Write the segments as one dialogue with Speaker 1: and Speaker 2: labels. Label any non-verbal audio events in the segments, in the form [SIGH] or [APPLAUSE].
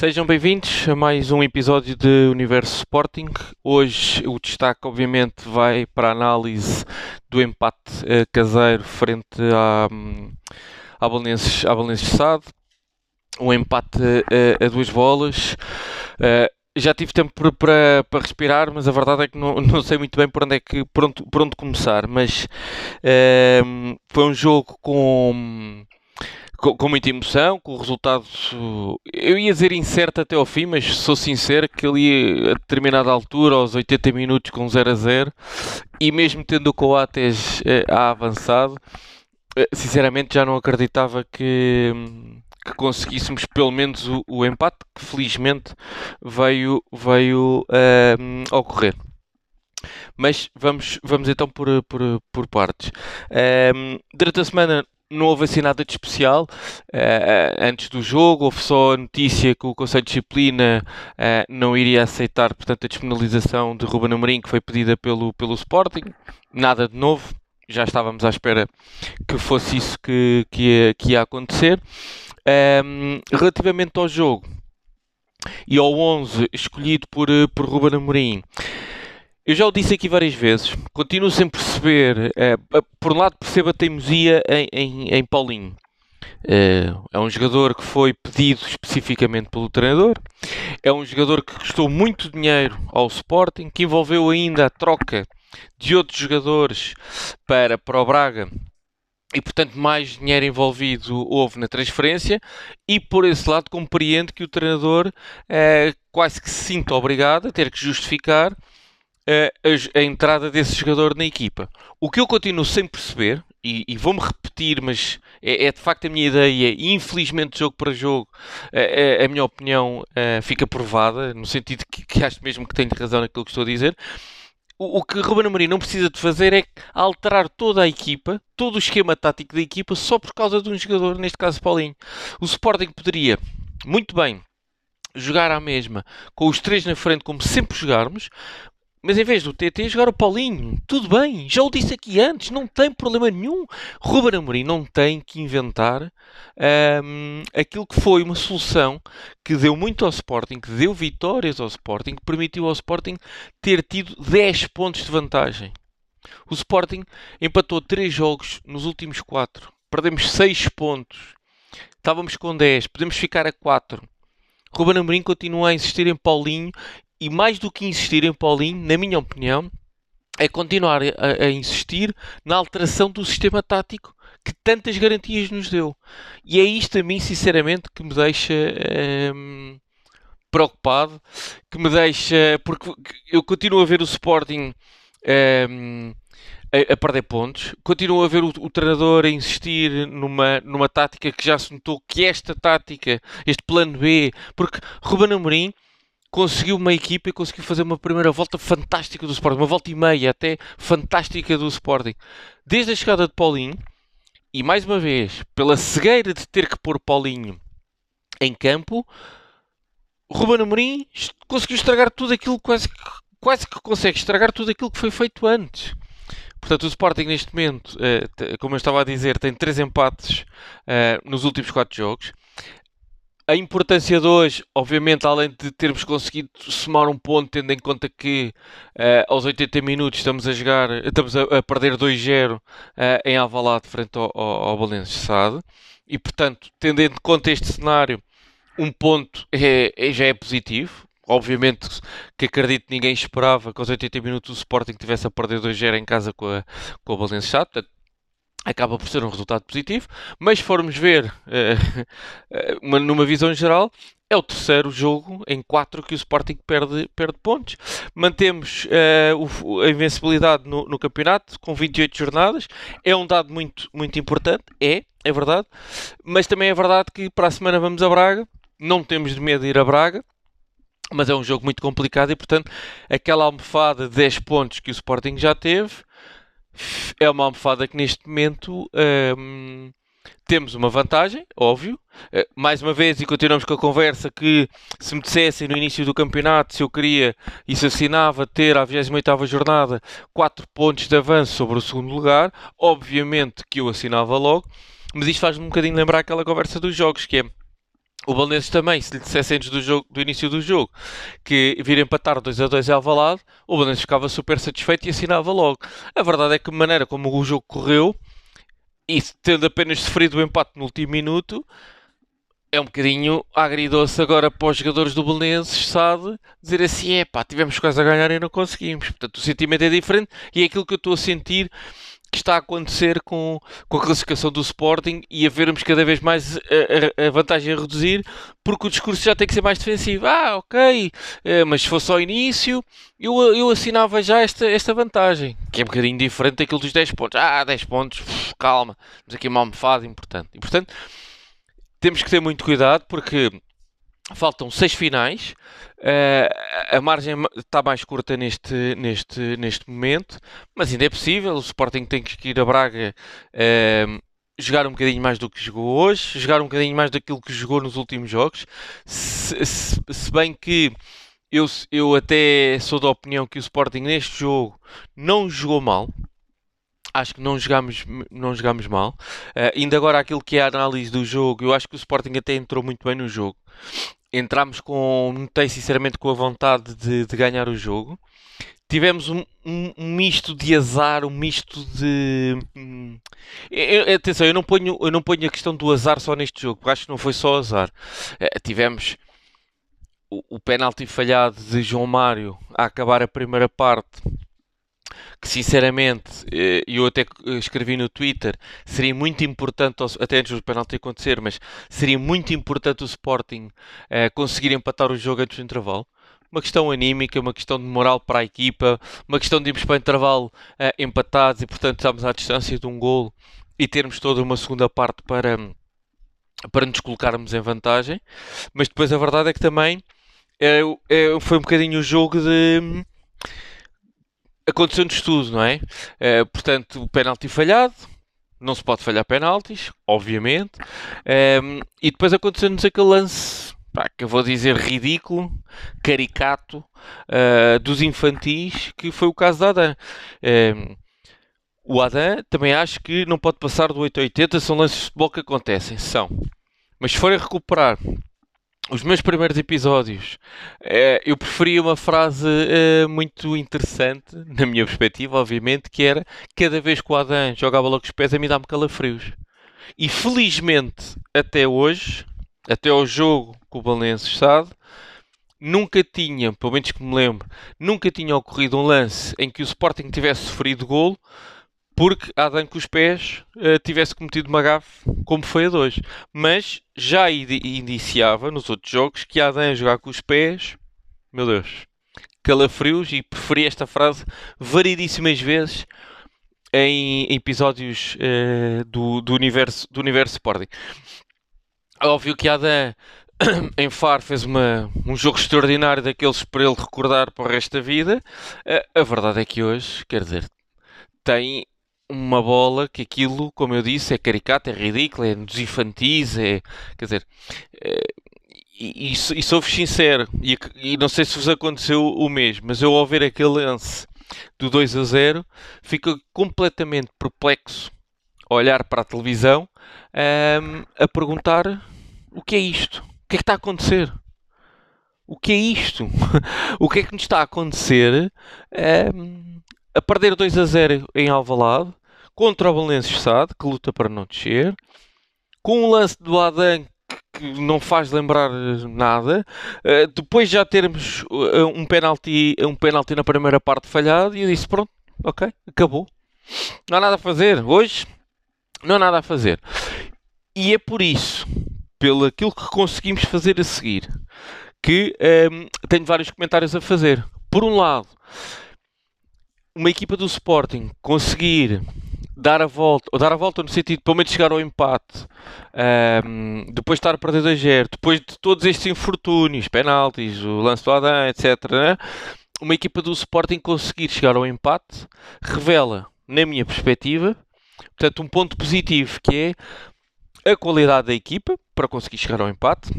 Speaker 1: Sejam bem-vindos a mais um episódio de Universo Sporting. Hoje o destaque, obviamente, vai para a análise do empate uh, caseiro frente à, um, à Belenenses, à Belenenses Sade. Um empate uh, a duas bolas. Uh, já tive tempo para, para respirar, mas a verdade é que não, [LAUGHS] não sei muito bem por onde, é que, por onde, por onde começar. Mas foi um jogo com com, com, muita emoção, com o resultado, eu ia dizer incerto até ao fim, mas sou sincero que ali a determinada altura, aos 80 minutos com 0 a 0, e mesmo tendo o Coates eh, a avançado, eh, sinceramente já não acreditava que, que conseguíssemos pelo menos o, o, empate, que felizmente veio, veio uh, ocorrer. Mas vamos, vamos então por, por, por partes. Um, durante a semana não houve assim nada de especial uh, antes do jogo. Houve só a notícia que o Conselho de Disciplina uh, não iria aceitar, portanto, a despenalização de Ruben Amorim que foi pedida pelo, pelo Sporting. Nada de novo. Já estávamos à espera que fosse isso que, que, ia, que ia acontecer. Um, ehm, relativamente ao jogo e ao 11 escolhido por, por Ruben Amorim, eu já o disse aqui várias vezes, continuo sem perceber. É, por um lado, percebo a teimosia em, em, em Paulinho. É, é um jogador que foi pedido especificamente pelo treinador. É um jogador que custou muito dinheiro ao Sporting, que envolveu ainda a troca de outros jogadores para, para o Braga e portanto mais dinheiro envolvido houve na transferência e por esse lado compreendo que o treinador é, quase que se sinta obrigado a ter que justificar a, a, entrada desse jogador na equipa. O que eu continuo sem perceber, e, e vou-me repetir, mas é, é, de facto a minha ideia, infelizmente jogo para jogo a, a, a minha opinião fica provada, no sentido que, que, acho mesmo que tenho razão naquilo que estou a dizer. O que Ruben Amorim não precisa de fazer é alterar toda a equipa, todo o esquema tático da equipa, só por causa de um jogador, neste caso Paulinho. O Sporting poderia, muito bem, jogar à mesma, com os três na frente, como sempre jogarmos, mas em vez do TT jogar o Paulinho, tudo bem, já o disse aqui antes, não tem problema nenhum. Ruben Amorim não tem que inventar um, aquilo que foi uma solução que deu muito ao Sporting, que deu vitórias ao Sporting, que permitiu ao Sporting ter tido 10 pontos de vantagem. O Sporting empatou 3 jogos nos últimos 4, perdemos 6 pontos, estávamos com 10, podemos ficar a 4. Ruben Amorim continua a insistir em Paulinho e mais do que insistir em Paulinho, na minha opinião, é continuar a, a, insistir na alteração do sistema tático que tantas garantias nos deu. E é isto a mim, sinceramente, que me deixa hum, preocupado, que me deixa. Porque eu continuo a ver o Sporting. Hum, a, perder pontos. Continuo a ver o, o, treinador a insistir numa, numa tática que já se notou que esta tática, este plano B, porque Ruben Amorim conseguiu uma equipa e conseguiu fazer uma primeira volta fantástica do Sporting, uma volta e meia até fantástica do Sporting. Desde a chegada de Paulinho, e mais uma vez, pela cegueira de ter que pôr Paulinho em campo, Ruben Amorim conseguiu estragar tudo aquilo, quase que, quase que consegue estragar tudo aquilo que foi feito antes. Portanto, o Sporting neste momento, eh, como eu estava a dizer, tem três empates eh, nos últimos quatro jogos a importância de hoje, obviamente, além de termos conseguido somar um ponto, tendo em conta que uh, aos 80 minutos estamos a jogar, estamos a, a perder 2-0 uh, eh, em Alvalade frente ao, ao, ao Balenço Sade, e portanto, tendo em conta este cenário, um ponto é, é, já é positivo. Obviamente que acredito que ninguém esperava que aos 80 minutos o Sporting tivesse a perder 2-0 em casa com a, com a portanto, acaba por ser um resultado positivo, mas se formos ver uh, [LAUGHS] uma, numa visão geral, é o terceiro jogo em quatro que o Sporting perde, perde pontos. Mantemos uh, o, a invencibilidade no, no, campeonato com 28 jornadas. É um dado muito, muito importante, é, é verdade. Mas também é verdade que para a semana vamos a Braga. Não temos de medo de ir a Braga. Mas é um jogo muito complicado e, portanto, aquela almofada de 10 pontos que o Sporting já teve, é uma almofada que neste momento um, temos uma vantagem, óbvio. Uh, mais uma vez, e continuamos com a conversa, que se me dissessem no início do campeonato se eu queria e se assinava ter à 28ª jornada 4 pontos de avanço sobre o segundo lugar, obviamente que eu assinava logo. Mas isto faz-me um bocadinho lembrar aquela conversa dos jogos, que é o Belenenses também, se lhe dissesse antes do, jogo, do início do jogo que vir empatar 2 a 2 em Alvalade, o Belenenses ficava super satisfeito e assinava logo. A verdade é que a maneira como o jogo correu, e tendo apenas sofrido o empate no último minuto, é um bocadinho agridoce agora para os jogadores do Belenenses, sabe? Dizer assim, é pá, tivemos quase a ganhar e não conseguimos. Portanto, o sentimento é diferente e é aquilo que eu estou a sentir que está a acontecer com, com a classificação do Sporting e a vermos cada vez mais a, a, vantagem a reduzir, porque o discurso já tem que ser mais defensivo. Ah, ok, eh, mas se fosse ao início, eu, eu assinava já esta, esta vantagem, que é um bocadinho diferente daquilo dos 10 pontos. Ah, 10 pontos, calma, mas aqui uma almofada importante. E portanto, temos que ter muito cuidado porque faltam seis finais. Uh, a margem está mais curta neste, neste, neste momento, mas ainda é possível. O Sporting tem que ir a Braga uh, jogar um bocadinho mais do que jogou hoje, jogar um bocadinho mais daquilo que jogou nos últimos jogos. Se, se, se bem que eu, eu até sou da opinião que o Sporting neste jogo não jogou mal, acho que não jogámos, não jogámos mal. Uh, ainda agora aquilo que é a análise do jogo, eu acho que o Sporting até entrou muito bem no jogo. Entramos com, notei sinceramente com a vontade de, de ganhar o jogo. Tivemos um, um, um, misto de azar, um misto de. Hum, eu, atenção, eu não, ponho, eu não ponho a questão do azar só neste jogo, acho que não foi só azar. Uh, tivemos o, o penalti falhado de João Mário a acabar a primeira parte que sinceramente, eh, eu até escrevi no Twitter, seria muito importante, até antes do penalti acontecer, mas seria muito importante o Sporting eh, conseguir empatar o jogo antes do intervalo. Uma questão anímica, uma questão de moral para a equipa, uma questão de irmos para o intervalo eh, empatados e, portanto, estamos à distância de um gol e termos toda uma segunda parte para, para nos colocarmos em vantagem. Mas depois a verdade é que também é, é, foi um bocadinho o jogo de aconteceu-nos tudo, não é? Uh, portanto, o penalti falhado, não se pode falhar penaltis, obviamente, um, ehm, e depois aconteceu-nos aquele lance, pá, que eu vou dizer ridículo, caricato, uh, dos infantis, que foi o caso da Adam. Um, ehm, o Adam também acho que não pode passar do 880, são lances de futebol que acontecem, são. Mas se forem recuperar os meus primeiros episódios, eh, eu preferia uma frase eh, muito interessante, na minha perspectiva, obviamente, que era cada vez que o Adam joga a bola com os pés, a mim dá-me calafrios. E felizmente, até hoje, até ao jogo com o Valenço sabe, nunca tinha, pelo menos que me lembro, nunca tinha ocorrido um lance em que o Sporting tivesse sofrido golo porque Adam com os pés uh, tivesse cometido uma gafe como foi a de hoje. Mas já indiciava nos outros jogos que Adam jogar com os pés, meu Deus, calafrios e preferi esta frase variedíssimas vezes em, em episódios uh, do, do, universo, do universo Sporting. Óbvio que Adam [COUGHS] em Far fez uma, um jogo extraordinário daqueles para ele recordar para o resto da vida. Uh, a verdade é que hoje, quer dizer, tem uma bola que aquilo, como eu disse, é caricato, é ridículo, é dos infantis, é, quer dizer, é, e, e, e sou-vos sincero, e, e, não sei se vos aconteceu o mesmo, mas eu ao ver aquele lance do 2 a 0, fico completamente perplexo a olhar para a televisão um, a perguntar o que é isto? O que é que está a acontecer? O que é isto? [LAUGHS] o que é que nos está a acontecer um, a perder 2 a 0 em Alvalade contra o Belenenses Sade, que luta para não descer, com um lance do Adam que não faz lembrar nada. Uh, depois já termos uh, um penalti, um penalti na primeira parte falhado e eu disse pronto, ok, acabou. Não há nada a fazer. Hoje não há nada a fazer. E é por isso, pelo aquilo que conseguimos fazer a seguir, que um, ehm, tenho vários comentários a fazer. Por um lado, uma equipa do Sporting conseguir dar a volta, ou dar a volta no sentido pelo menos chegar ao empate, um, depois de estar a perder 2 depois de todos estes infortúnios, penaltis, o lance do Adam, etc., né? uma equipa do Sporting conseguir chegar ao empate revela, na minha perspectiva, portanto, um ponto positivo que é a qualidade da equipa para conseguir chegar ao empate,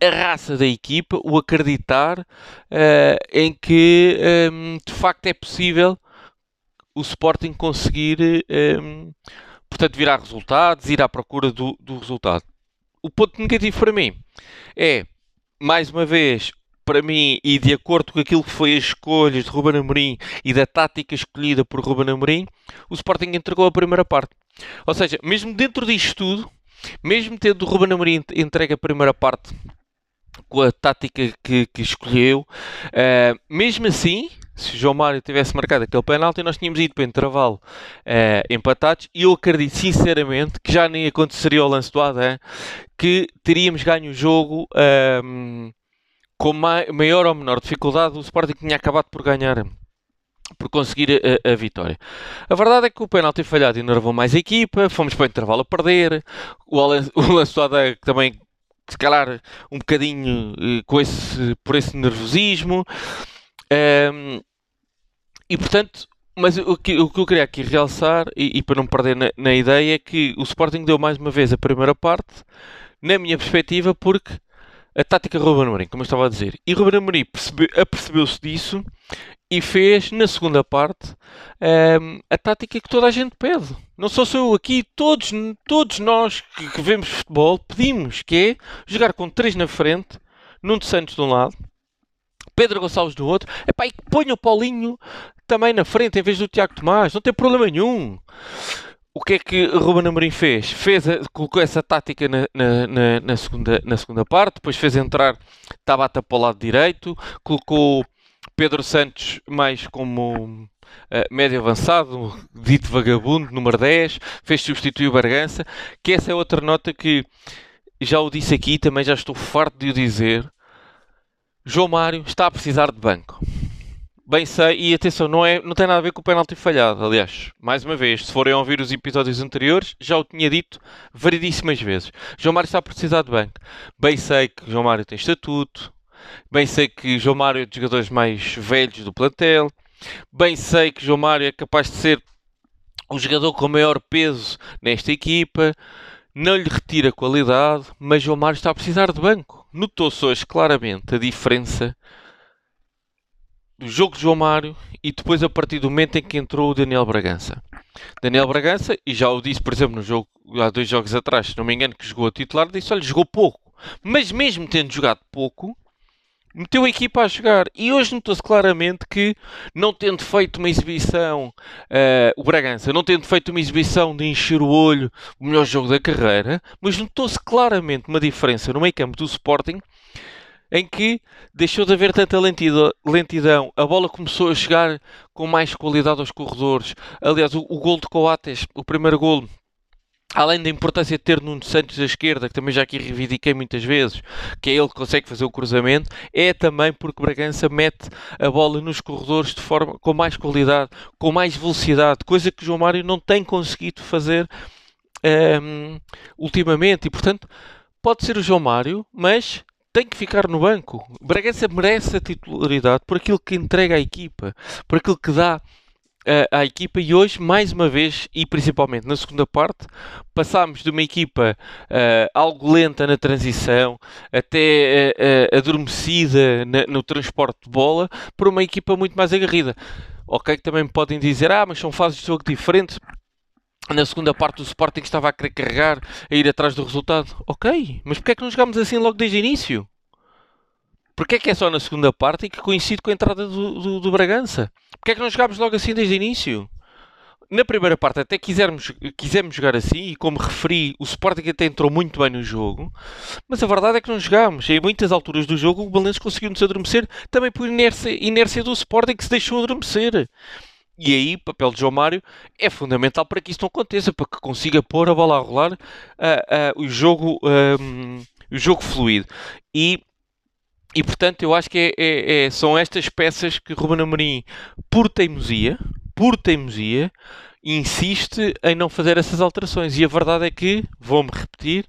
Speaker 1: a raça da equipa, o acreditar uh, em que um, de facto é possível o Sporting conseguir, um, ehm, portanto, virar resultados, ir à procura do, do resultado. o ponto negativo para mim é, mais uma vez, para mim, e de acordo com aquilo que foi as escolhas de Ruben Amorim e da tática escolhida por Ruben Amorim, o Sporting entregou a primeira parte. Ou seja, mesmo dentro disto tudo, mesmo tendo o Ruben Amorim entregue a primeira parte com a tática que, que escolheu, uh, mesmo assim, se o João Mário tivesse marcado aquele penalti, nós tínhamos ido para o intervalo uh, empatados e eu acredito sinceramente que já nem aconteceria o lance do Adam, que teríamos ganho o jogo uh, com maior ou menor dificuldade. O Sporting tinha acabado por ganhar por conseguir a, a, vitória. A verdade é que o penalti falhado enervou mais a equipa, fomos para o intervalo a perder, o, [LAUGHS] o lance do Adam também se calhar um bocadinho uh, com esse, por esse nervosismo. Um, e portanto, mas o que, o que eu queria aqui realçar, e, e para não perder na, na, ideia, é que o Sporting deu mais uma vez a primeira parte, na minha perspectiva, porque a tática Ruben Amorim, como eu estava a dizer, e Ruben Amorim apercebeu-se disso e fez na segunda parte um, a tática que toda a gente pede. Não só sou eu aqui, todos, todos nós que, que vemos futebol pedimos que é jogar com três na frente, Nuno Santos de um lado, Pedro Gonçalves do outro, epá, e que o Paulinho também na frente em vez do Tiago Tomás, não tem problema nenhum. O que é que Ruben Amorim fez? fez colocou essa tática na, na, na, na, segunda, na segunda parte, depois fez entrar Tabata para o lado direito, colocou Pedro Santos mais como uh, médio avançado, dito vagabundo, número 10, fez substituir o Bargança, que essa é outra nota que já o disse aqui, também já estou farto de o dizer. João Mário está a precisar de banco. Bem sei, e atenção, não, é, não tem nada a ver com o penalti falhado. Aliás, mais uma vez, se forem ouvir os episódios anteriores, já o tinha dito variedíssimas vezes. João Mário está a precisar de banco. Bem sei que João Mário tem estatuto. Bem sei que João Mário é dos jogadores mais velhos do plantel. Bem sei que João Mário é capaz de ser o jogador com maior peso nesta equipa. Não lhe retira qualidade, mas João Mário está a precisar de banco. Notou-se hoje claramente a diferença do jogo de João Mário e depois a partir do momento em que entrou o Daniel Bragança. Daniel Bragança, e já o disse, por exemplo, no jogo, há dois jogos atrás, se não me engano, que jogou a titular, disse, olha, jogou pouco. Mas mesmo tendo jogado pouco, meteu a equipa a jogar. E hoje notou-se claramente que, não tendo feito uma exibição, uh, o Bragança, não tendo feito uma exibição de encher o olho, o melhor jogo da carreira, mas notou-se claramente uma diferença no meio campo do Sporting em que deixou de haver tanta lentidão, a bola começou a chegar com mais qualidade aos corredores. Aliás, o, o gol de Coates, o primeiro gol, além da importância de ter Nuno Santos à esquerda, que também já aqui reivindiquei muitas vezes, que é ele que consegue fazer o cruzamento, é também porque Bragança mete a bola nos corredores de forma com mais qualidade, com mais velocidade, coisa que João Mário não tem conseguido fazer um, ultimamente. E portanto, pode ser o João Mário, mas tem que ficar no banco. Bragança merece a titularidade por aquilo que entrega à equipa, por aquilo que dá uh, à equipa e hoje, mais uma vez, e principalmente na segunda parte, passámos de uma equipa uh, algo lenta na transição, até uh, adormecida na, no transporte de bola, para uma equipa muito mais agarrida. Ok, que também podem dizer, ah, mas são fases de jogo diferentes na segunda parte o Sporting estava a querer carregar, a ir atrás do resultado. Ok, mas porquê é que não jogámos assim logo desde o início? Porquê é que é só na segunda parte e que coincide com a entrada do, do, do Bragança? Porquê é que não jogámos logo assim desde o início? Na primeira parte até quisermos, quisemos jogar assim e como referi, o Sporting até entrou muito bem no jogo, mas a verdade é que não jogámos. Em muitas alturas do jogo o Balenço conseguiu-nos adormecer, também por inércia, inércia do Sporting que se deixou adormecer. E aí, o papel de João Mário é fundamental para que isso não aconteça, para que consiga pôr a bola a rolar, uh, uh, o, jogo, um, o jogo fluido. E, e portanto, eu acho que é, é, é, são estas peças que Ruben Amorim, por teimosia, por teimosia, insiste em não fazer essas alterações. E a verdade é que, vou-me repetir,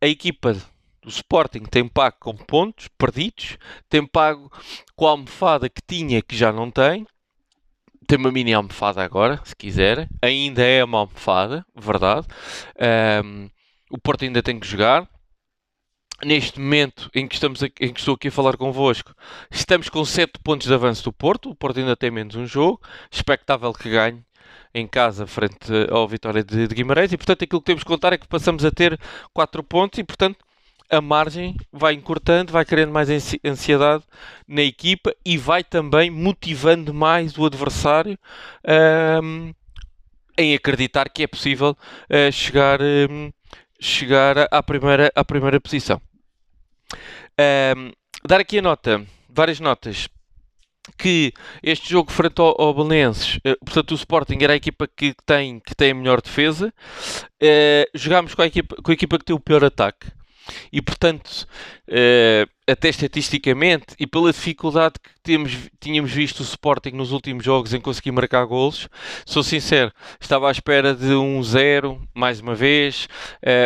Speaker 1: a equipa do Sporting tem pago com pontos perdidos, tem pago com a almofada que tinha que já não tem tem uma mini almofada agora, se quiser. Ainda é uma almofada, verdade. Um, o Porto ainda tem que jogar. Neste momento em que, estamos aqui, em que estou aqui a falar convosco, estamos com 7 pontos de avanço do Porto. O Porto ainda tem menos um jogo. Expectável que ganhe em casa frente ao Vitória de, de, Guimarães e portanto aquilo que temos que contar é que passamos a ter 4 pontos e portanto a margem vai encurtando, vai criando mais ansiedade na equipa e vai também motivando mais o adversário um, em acreditar que é possível uh, chegar, um, chegar à, primeira, à primeira posição. Um, dar aqui a nota, várias notas que este jogo frente ao, ao Belenenses, uh, portanto o Sporting era a equipa que tem, que tem a melhor defesa, uh, jogámos com a, equipa, com a equipa que tem o pior ataque. E portanto, uh, até estatisticamente e pela dificuldade que temos, tínhamos visto o Sporting nos últimos jogos em conseguir marcar golos, sou sincero, estava à espera de um zero mais uma vez.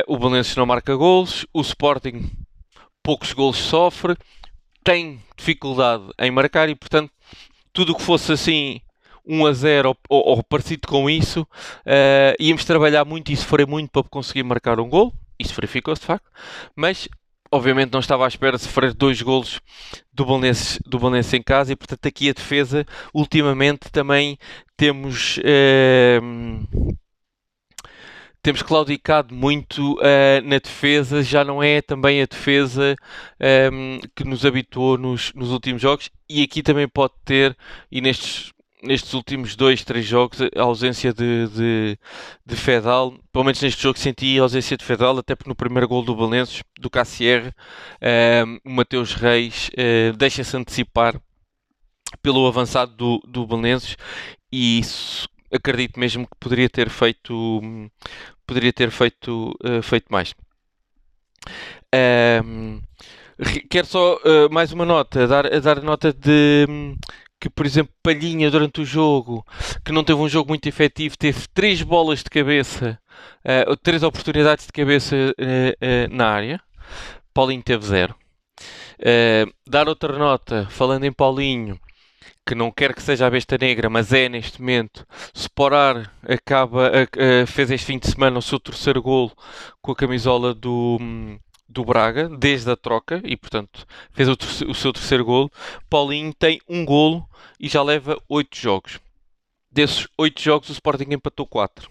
Speaker 1: O Belenenses não marca golos, o Sporting poucos golos sofre, tem dificuldade em marcar e portanto tudo o que fosse assim 1 a 0 ou, ou, parecido com isso, uh, íamos trabalhar muito e sofrer muito para conseguir marcar um gol. Isso verificou-se de facto, mas obviamente não estava à espera de sofrer dois golos do Belenenses, do Belenenses em casa e portanto aqui a defesa ultimamente também temos eh, temos claudicado muito uh, na defesa, já não é também a defesa um, que nos habituou nos, nos últimos jogos e aqui também pode ter, e nestes nestes últimos dois, três jogos, a ausência de, de, de, Fedal, pelo menos neste jogo senti a ausência de Fedal, até porque no primeiro gol do Valenços, do Cassier, uh, o Mateus Reis uh, deixa-se antecipar pelo avançado do, do Belenenses e isso acredito mesmo que poderia ter feito poderia ter feito, uh, feito mais. Um, quero só uh, mais uma nota, dar, dar nota de que, por exemplo, Palhinha durante o jogo, que não teve um jogo muito efetivo, teve três bolas de cabeça, uh, três oportunidades de cabeça uh, uh, na área. Paulinho teve zero. dar outra nota, falando em Paulinho, que não quer que seja a besta negra, mas é neste momento. Sporar acaba, fez este fim de semana o seu terceiro golo com a camisola do. Do Braga desde a troca e, portanto, fez o, o, seu terceiro golo. Paulinho tem um golo e já leva oito jogos. Desses oito jogos, o Sporting empatou quatro.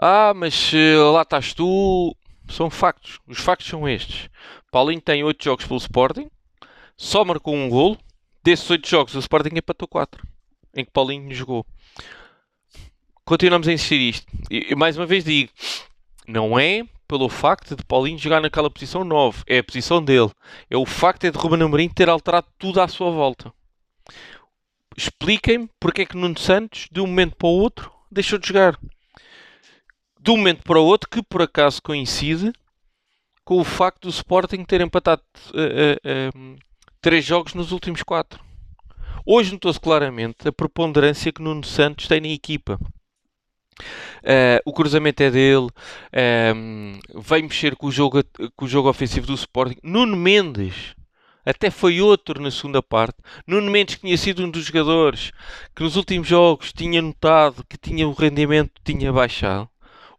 Speaker 1: Ah, mas uh, lá estás tu. São factos. Os factos são estes. Paulinho tem oito jogos pelo Sporting, só marcou um golo. Desses oito jogos, o Sporting empatou quatro, em que Paulinho jogou. Continuamos a insistir isto. E, mais uma vez digo, não é pelo facto de Paulinho jogar naquela posição 9. É a posição dele. É o facto de Ruben Amorim ter alterado tudo à sua volta. Expliquem-me porque é que Nuno Santos, de um momento para o outro, deixou de jogar. De um momento para o outro, que por acaso coincide com o facto do Sporting ter empatado uh, uh, uh, três jogos nos últimos quatro. Hoje notou-se claramente a preponderância que Nuno Santos tem na equipa. Uh, o cruzamento é dele, uh, mexer com o, jogo, com o jogo ofensivo do Sporting. Nuno Mendes, até foi outro na segunda parte. Nuno Mendes, que tinha sido um dos jogadores que nos últimos jogos tinha notado que tinha o rendimento tinha baixado.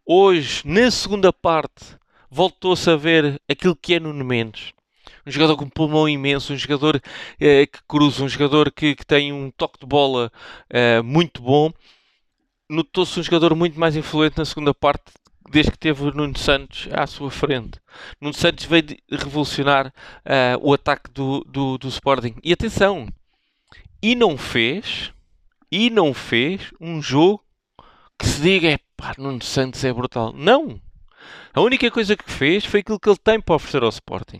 Speaker 1: Hoje, na segunda parte, voltou-se a ver aquilo que é Nuno Mendes. Um jogador com um pulmão imenso, um jogador uh, que cruza, um jogador que, que, tem um toque de bola muito bom notou-se um jogador muito mais influente na segunda parte desde que teve o Nuno Santos à sua frente. Nuno Santos veio revolucionar uh, o ataque do, do, do, Sporting. E atenção, e não fez, e não fez um jogo que se diga, é pá, Nuno Santos é brutal. Não! A única coisa que fez foi aquilo que ele tem para oferecer ao Sporting.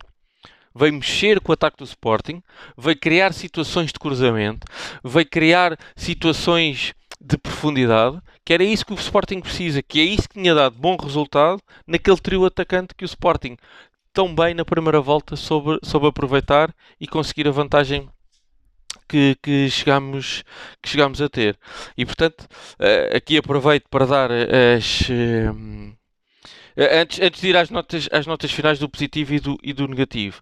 Speaker 1: Veio mexer com o ataque do Sporting, veio criar situações de cruzamento, veio criar situações de profundidade, que era isso que o Sporting precisa, que é isso que tinha dado bom resultado naquele trio atacante que o Sporting tão bem na primeira volta soube, soube aproveitar e conseguir a vantagem que, que, que chegamos a ter. E portanto, eh, aqui aproveito para dar as. Eh, antes, antes de ir às notas, às notas finais do positivo e do, e do negativo,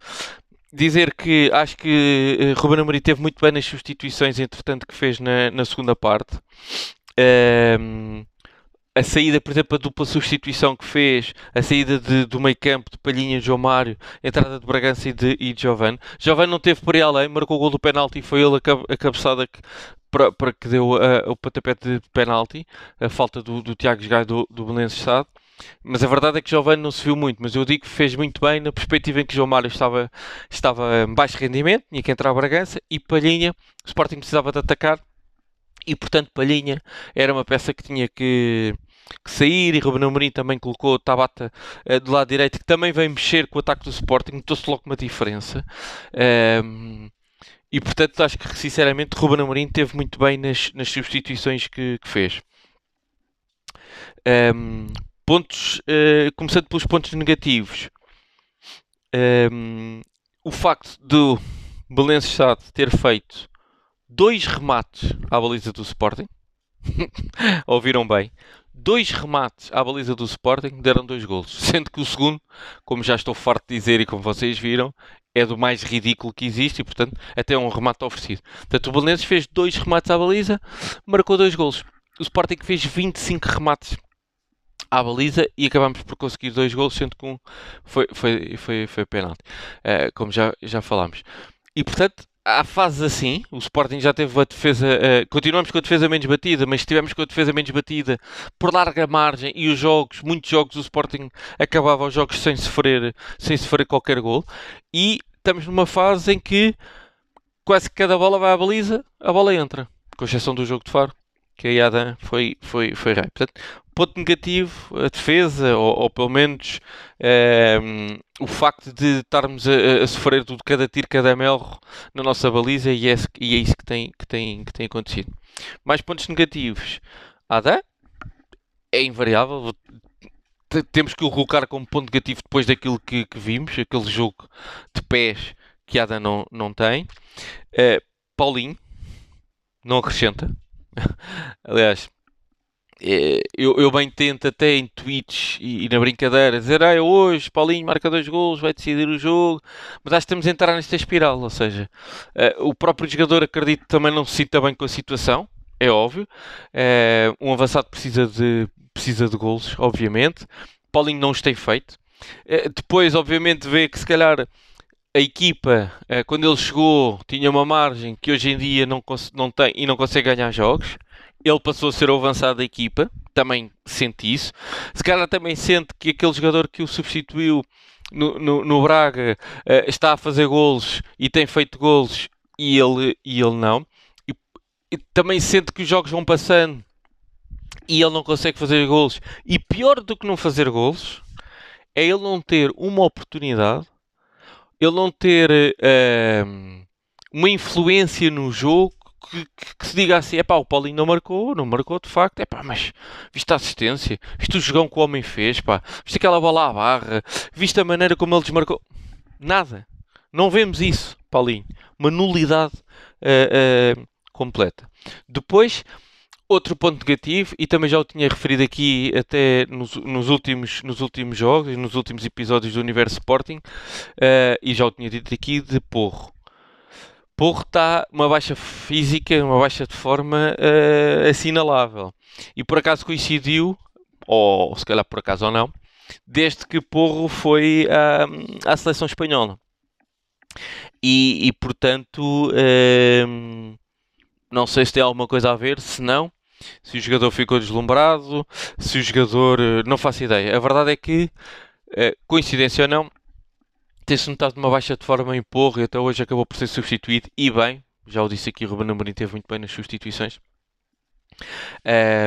Speaker 1: dizer que acho que uh, Ruben Amorim teve muito bem nas substituições, entretanto, que fez na, na segunda parte. Um, a saída, por exemplo, a dupla substituição que fez, a saída de, do meio campo de Palhinha João Mário, a entrada de Bragança e de, e de Giovanni. Giovanni não teve por aí além, marcou o gol do penalti e foi ele a, a cabeçada que para, para que deu uh, o pontapé de penalti, a falta do, do Tiago Gai do, do Belenenses Estado. Mas a verdade é que Giovanni não se viu muito, mas eu digo que fez muito bem na perspectiva em que João Mário estava, estava em baixo rendimento, tinha que entrar a Bragança, e Palhinha, o Sporting precisava de atacar, e portanto Palhinha era uma peça que tinha que, que sair, e Ruben Amorim também colocou Tabata uh, do lado direito, que também vem mexer com o ataque do Sporting, notou-se logo uma diferença. Um, e portanto acho que sinceramente Ruben Amorim teve muito bem nas, nas substituições que, que fez. Um, pontos, uh, começando pelos pontos negativos. Um, o facto do Belenenses ter feito dois remates à baliza do Sporting. [LAUGHS] Ouviram bem? Dois remates à baliza do Sporting deram dois golos. [LAUGHS] Sendo que o segundo, como já estou farto de dizer e como vocês viram, é do mais ridículo que existe e, portanto, até um remate oferecido. Portanto, o Belenenses fez dois remates à baliza, marcou dois golos. O Sporting fez 25 remates à baliza e acabamos por conseguir dois golos, sendo que um foi, foi, foi, foi penalti, uh, como já, já falámos. E, portanto, há fases assim, o Sporting já teve a defesa, uh, continuamos com a defesa menos batida, mas estivemos com a defesa menos batida por larga margem e os jogos, muitos jogos o Sporting acabava os jogos sem sofrer, sem sofrer qualquer gol e estamos numa fase em que quase cada bola vai à baliza, a bola entra, com exceção do jogo de Faro, que a Yadan foi, foi, foi rei. Portanto, ponto negativo, a defesa, ou, ou pelo menos é, o facto de estarmos a, a, sofrer de cada tiro, cada melro na nossa baliza, e é, e é isso que tem, que, tem, que tem acontecido. Mais pontos negativos. Ada é invariável. Temos que o colocar como ponto negativo depois daquilo que, que vimos, aquele jogo de pés que Ada não, não tem. Uh, Paulinho não acrescenta. [LAUGHS] Aliás, é, eu, eu, bem tento até em tweets e, e, na brincadeira dizer ah, hoje Paulinho marca dois gols, vai decidir o jogo, mas acho que estamos a entrar nesta espiral, ou seja, uh, o próprio jogador acredito também não se sinta bem com a situação, é óbvio, uh, um avançado precisa de, precisa de gols, obviamente, Paulinho não os tem feito, uh, depois obviamente vê que se calhar a equipa, quando ele chegou, tinha uma margem que hoje em dia não, não tem e não consegue ganhar jogos, ele passou a ser o avançado da equipa, também sente isso. Se calhar também sente que aquele jogador que o substituiu no, no, no Braga uh, está a fazer golos e tem feito golos e ele, e ele não. E, e, também sente que os jogos vão passando e ele não consegue fazer golos. E pior do que não fazer golos é ele não ter uma oportunidade, ele não ter uh, uma influência no jogo que, que, que, se diga assim, é pá, o Paulinho não marcou, não marcou de facto, é pá, mas viste a assistência, viste o jogão que o homem fez, pá, viste aquela bola à barra, viste a maneira como ele desmarcou, nada, não vemos isso, Paulinho, uma nulidade uh, uh, completa. Depois, outro ponto negativo, e também já o tinha referido aqui até nos, nos últimos, nos últimos jogos nos últimos episódios do Universo Sporting, uh, e já o tinha dito aqui, de Porro. Porro está uma baixa física, uma baixa de forma uh, assinalável. E por acaso coincidiu, ou se calhar por acaso ou não, desde que Porro foi uh, à seleção espanhola. E, e portanto, uh, não sei se tem alguma coisa a ver, se não, se o jogador ficou deslumbrado, se o jogador. Eh, não faço ideia. A verdade é que, coincidência ou não, tem-se notado uma baixa de forma em porro e até hoje acabou por ser substituído e bem. Já o disse aqui, o Ruben Amorim teve muito bem nas substituições.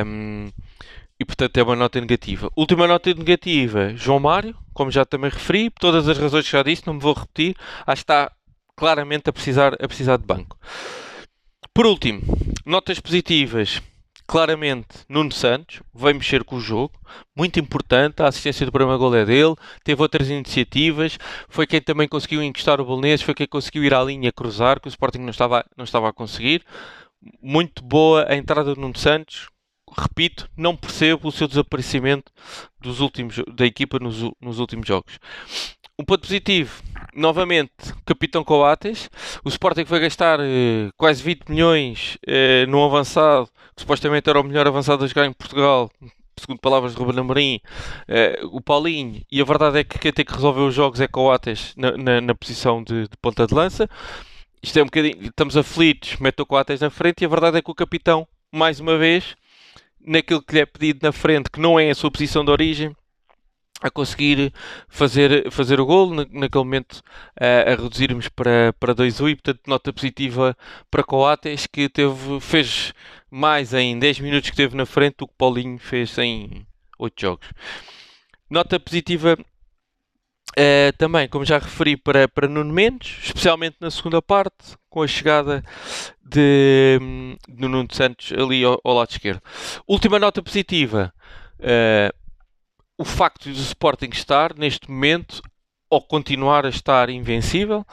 Speaker 1: Um, e portanto é uma nota negativa. Última nota negativa, João Mário, como já também referi, por todas as razões que já disse, não me vou repetir, acho que está claramente a precisar, a precisar de banco. Por último, notas positivas claramente Nuno Santos veio mexer com o jogo, muito importante, a assistência do primeiro gol é dele, teve outras iniciativas, foi quem também conseguiu encostar o Bolonês, foi quem conseguiu ir à linha cruzar, que o Sporting não estava, não estava a conseguir. Muito boa a entrada do Nuno Santos, repito, não percebo o seu desaparecimento dos últimos, da equipa nos, nos últimos jogos. Um ponto positivo, novamente, Capitão Coates. O Sporting foi gastar eh, quase 20 milhões eh, num avançado, que supostamente era o melhor avançado a jogar em Portugal, segundo palavras de Ruben Amorim, eh, o Paulinho. E a verdade é que quem tem que resolver os jogos é Coates na, na, na posição de, de ponta de lança. isto é um bocadinho, estamos aflitos, mete o Coates na frente e a verdade é que o capitão, mais uma vez, naquilo que lhe é pedido na frente, que não é a sua posição de origem, a conseguir fazer, fazer o gol, naquele momento a, a reduzirmos para, para 2-1 e portanto nota positiva para Coates que teve, fez mais em 10 minutos que teve na frente do que Paulinho fez em 8 jogos. Nota positiva Uh, também, como já referi, para, para Nuno Mendes, especialmente na segunda parte, com a chegada de, de Nuno Santos ali ao, ao, lado esquerdo. Última nota positiva, uh, o facto de o Sporting estar, neste momento, ou continuar a estar invencível.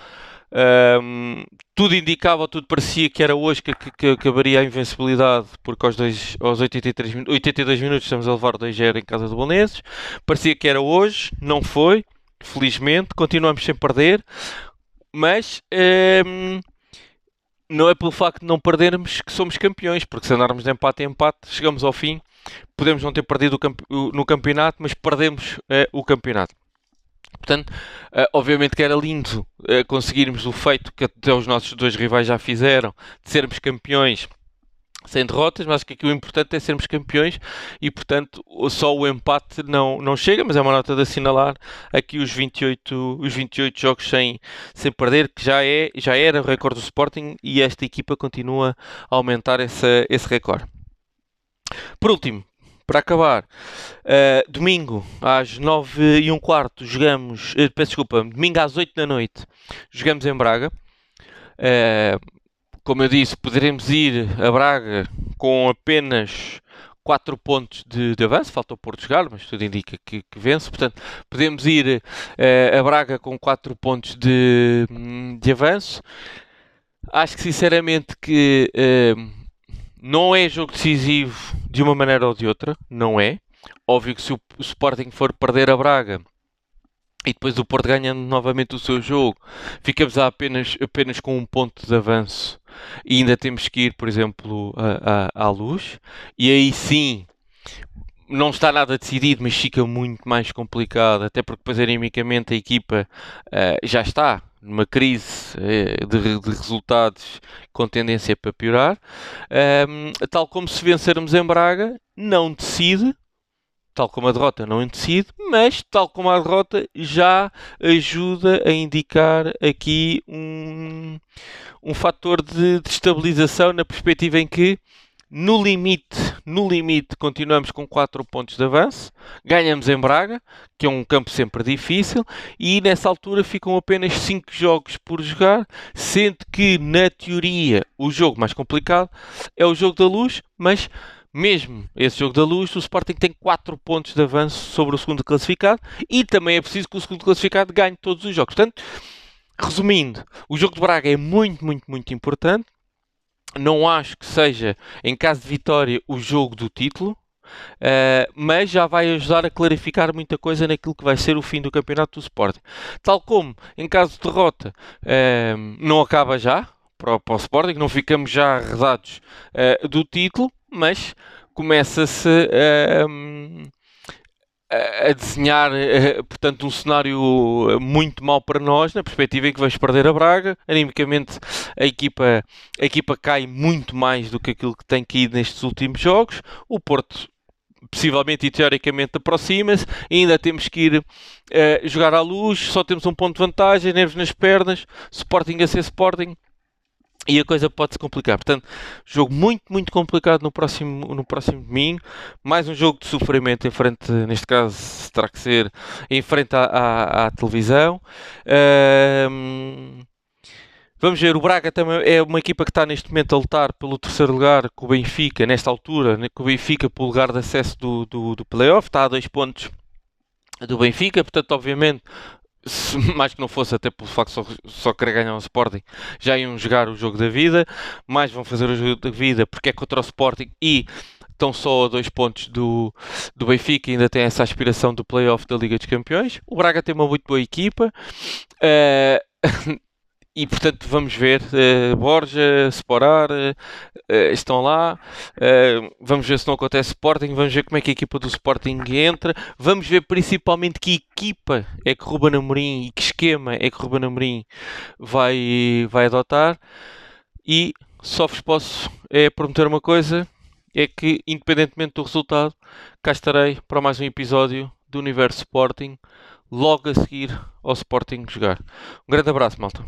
Speaker 1: Um, tudo indicava, tudo parecia que era hoje que, que, que acabaria a invencibilidade, porque aos, dois, aos 83, 82 minutos estamos a levar 2-0 em casa do Bolonenses. Parecia que era hoje, não foi felizmente, continuamos sem perder, mas um, não é pelo facto de não perdermos que somos campeões, porque se andarmos de empate em empate, chegamos ao fim, podemos não ter perdido no campeonato, mas perdemos uh, o campeonato. Portanto, uh, obviamente que era lindo uh, conseguirmos o feito que até os nossos dois rivais já fizeram, de sermos campeões sem derrotas, mas acho que aqui o importante é sermos campeões e, portanto, só o empate não, não chega, mas é uma nota de assinalar aqui os 28, os 28 jogos sem, sem perder, que já, é, já era o recorde do Sporting e esta equipa continua a aumentar essa, esse recorde. Por último, para acabar, uh, domingo às 9 e um quarto jogamos, uh, peço desculpa, domingo às 8 da noite jogamos em Braga. Uh, como eu disse, poderemos ir a Braga com apenas 4 pontos de, de, avanço, falta o Porto jogar, mas tudo indica que, que vence, portanto, podemos ir uh, a Braga com 4 pontos de, de avanço. Acho que sinceramente que não é jogo decisivo de uma maneira ou de outra, não é. Óbvio que se o, Sporting for perder a Braga e depois o Porto ganhando novamente o seu jogo, ficamos apenas, apenas com um ponto de avanço. E ainda temos que ir, por exemplo, à, luz, e aí sim não está nada decidido, mas fica muito mais complicado, até porque depois animicamente a equipa uh, já está numa crise uh, de, de, resultados com tendência para piorar. Um, tal como se vencermos em Braga, não decide, tal como a derrota não decide, mas tal como a derrota já ajuda a indicar aqui um, um fator de, de estabilização na perspectiva em que no limite, no limite, continuamos com 4 pontos de avanço. Ganhamos em Braga, que é um campo sempre difícil, e nessa altura ficam apenas 5 jogos por jogar, sendo que na teoria o jogo mais complicado é o jogo da luz, mas mesmo esse jogo da luz, o Sporting tem 4 pontos de avanço sobre o segundo classificado e também é preciso que o segundo classificado ganhe todos os jogos. Portanto, resumindo, o jogo de Braga é muito, muito, muito importante. Não acho que seja, em caso de vitória, o jogo do título. Uh, mas já vai ajudar a clarificar muita coisa naquilo que vai ser o fim do campeonato do Sporting. Tal como, em caso de derrota, uh, não acaba já para, para, o Sporting, não ficamos já arredados uh, do título, mas começa-se a, a desenhar, eh, portanto, um cenário muito mau para nós, na perspectiva em que vamos perder a Braga. Animicamente, a equipa, a equipa cai muito mais do que aquilo que tem caído nestes últimos jogos. O Porto possivelmente e teoricamente aproxima-se, ainda temos que ir uh, jogar à luz, só temos um ponto de vantagem, nervos nas pernas, Sporting a ser Sporting, e a coisa pode se complicar. Portanto, jogo muito, muito complicado no próximo, no próximo domingo. Mais um jogo de sofrimento em frente, neste caso, terá que ser em frente à, à, à televisão. Um, vamos ver, o Braga também é uma equipa que está neste momento a lutar pelo terceiro lugar com o Benfica, nesta altura, né, com o Benfica pelo lugar de acesso do, do, do playoff. Está a dois pontos do Benfica, portanto, obviamente, se mais que não fosse até pelo facto só, só querer ganhar o Sporting, já iam jogar o jogo da vida, mais vão fazer o jogo da vida porque é contra o Sporting e estão só a dois pontos do, do Benfica e ainda tem essa aspiração do playoff da Liga dos Campeões. O Braga tem uma muito boa equipa. Uh, [LAUGHS] e portanto vamos ver uh, Borja, Sporar uh, estão lá vamos ver se não acontece Sporting vamos ver como é que a equipa do Sporting entra vamos ver principalmente que equipa é que Ruben Amorim e que esquema é que Ruben Amorim vai, vai adotar e só vos posso é prometer uma coisa é que independentemente do resultado cá estarei para mais um episódio do Universo Sporting logo a seguir ao Sporting jogar. Um grande abraço, malta.